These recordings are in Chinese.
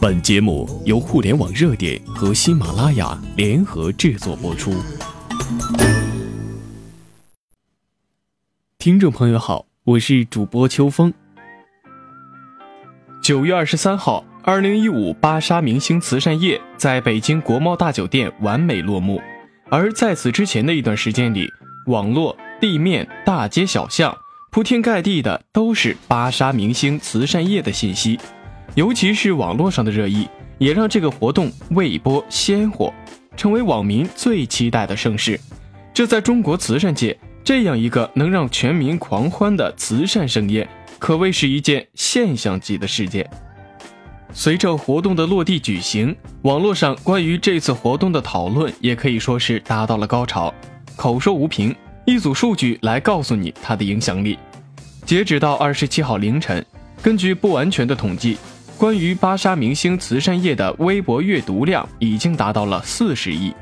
本节目由互联网热点和喜马拉雅联合制作播出。听众朋友好，我是主播秋风。九月二十三号，二零一五芭莎明星慈善夜在北京国贸大酒店完美落幕。而在此之前的一段时间里，网络、地面、大街小巷铺天盖地的都是芭莎明星慈善夜的信息。尤其是网络上的热议，也让这个活动未播先火，成为网民最期待的盛事。这在中国慈善界，这样一个能让全民狂欢的慈善盛宴，可谓是一件现象级的事件。随着活动的落地举行，网络上关于这次活动的讨论也可以说是达到了高潮。口说无凭，一组数据来告诉你它的影响力。截止到二十七号凌晨，根据不完全的统计。关于芭莎明星慈善夜的微博阅读量已经达到了四十亿，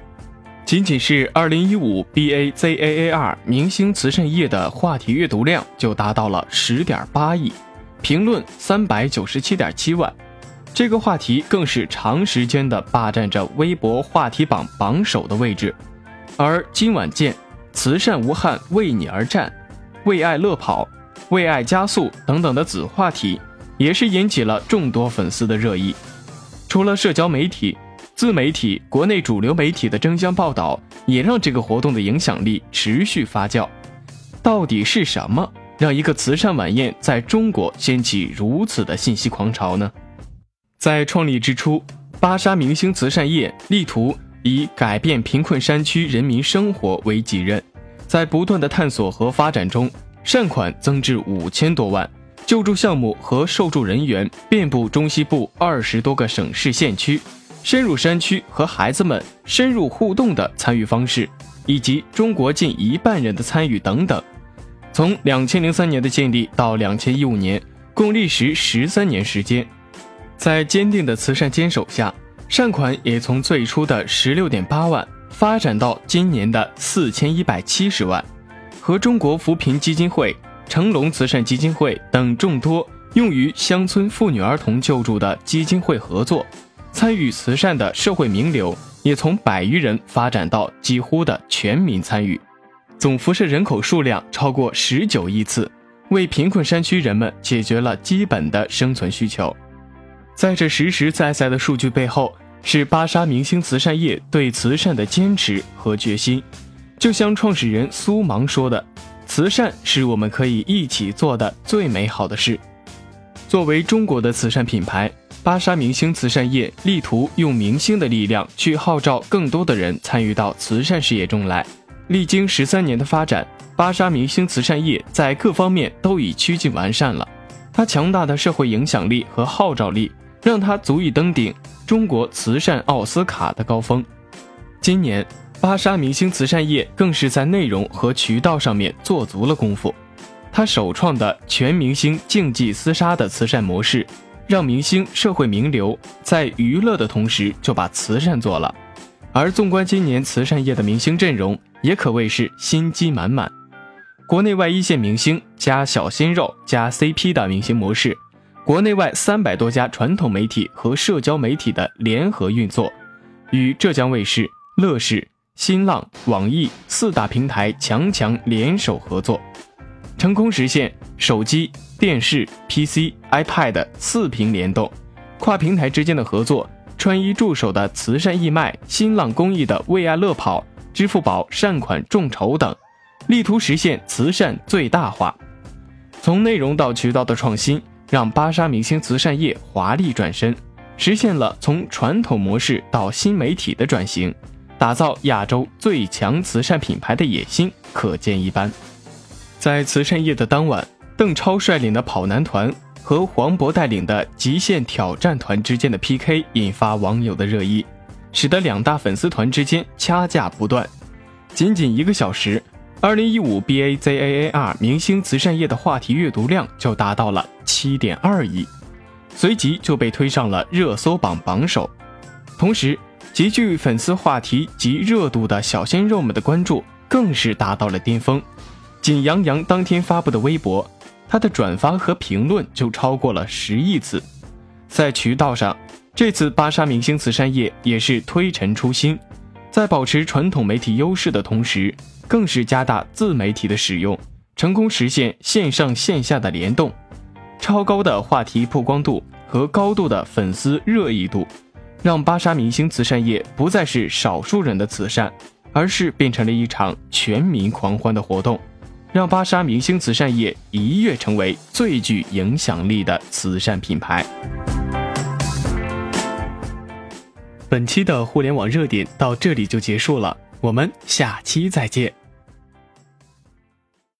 仅仅是二零一五 B A Z A A R 明星慈善夜的话题阅读量就达到了十点八亿，评论三百九十七点七万，这个话题更是长时间的霸占着微博话题榜榜首的位置。而今晚见、慈善无憾为你而战、为爱乐跑、为爱加速等等的子话题。也是引起了众多粉丝的热议。除了社交媒体、自媒体、国内主流媒体的争相报道，也让这个活动的影响力持续发酵。到底是什么让一个慈善晚宴在中国掀起如此的信息狂潮呢？在创立之初，芭莎明星慈善夜力图以改变贫困山区人民生活为己任，在不断的探索和发展中，善款增至五千多万。救助项目和受助人员遍布中西部二十多个省市县区，深入山区和孩子们深入互动的参与方式，以及中国近一半人的参与等等。从两千零三年的建立到两千一五年，共历时十三年时间。在坚定的慈善坚守下，善款也从最初的十六点八万发展到今年的四千一百七十万，和中国扶贫基金会。成龙慈善基金会等众多用于乡村妇女儿童救助的基金会合作，参与慈善的社会名流也从百余人发展到几乎的全民参与，总辐射人口数量超过十九亿次，为贫困山区人们解决了基本的生存需求。在这实实在在的数据背后，是芭莎明星慈善业对慈善的坚持和决心。就像创始人苏芒说的。慈善是我们可以一起做的最美好的事。作为中国的慈善品牌，芭莎明星慈善业力图用明星的力量去号召更多的人参与到慈善事业中来。历经十三年的发展，芭莎明星慈善业在各方面都已趋近完善了。它强大的社会影响力和号召力，让他足以登顶中国慈善奥斯卡的高峰。今年。芭莎明星慈善夜更是在内容和渠道上面做足了功夫。他首创的全明星竞技厮杀的慈善模式，让明星、社会名流在娱乐的同时就把慈善做了。而纵观今年慈善夜的明星阵容，也可谓是心机满满。国内外一线明星加小鲜肉加 CP 的明星模式，国内外三百多家传统媒体和社交媒体的联合运作，与浙江卫视、乐视。新浪、网易四大平台强强联手合作，成功实现手机、电视、PC、iPad 四屏联动，跨平台之间的合作，穿衣助手的慈善义卖，新浪公益的为爱乐跑，支付宝善款众筹等，力图实现慈善最大化。从内容到渠道的创新，让芭莎明星慈善业华丽转身，实现了从传统模式到新媒体的转型。打造亚洲最强慈善品牌的野心可见一斑。在慈善夜的当晚，邓超率领的跑男团和黄渤带领的极限挑战团之间的 PK 引发网友的热议，使得两大粉丝团之间掐架不断。仅仅一个小时，2015 BAZAAR 明星慈善夜的话题阅读量就达到了7.2亿，随即就被推上了热搜榜榜首。同时，极具粉丝话题及热度的小鲜肉们的关注更是达到了巅峰。仅杨洋当天发布的微博，他的转发和评论就超过了十亿次。在渠道上，这次芭莎明星慈善夜也是推陈出新，在保持传统媒体优势的同时，更是加大自媒体的使用，成功实现线上线下的联动，超高的话题曝光度和高度的粉丝热议度，让芭莎明星慈善夜不再是少数人的慈善，而是变成了一场全民狂欢的活动。让芭莎明星慈善夜一跃成为最具影响力的慈善品牌。本期的互联网热点到这里就结束了，我们下期再见。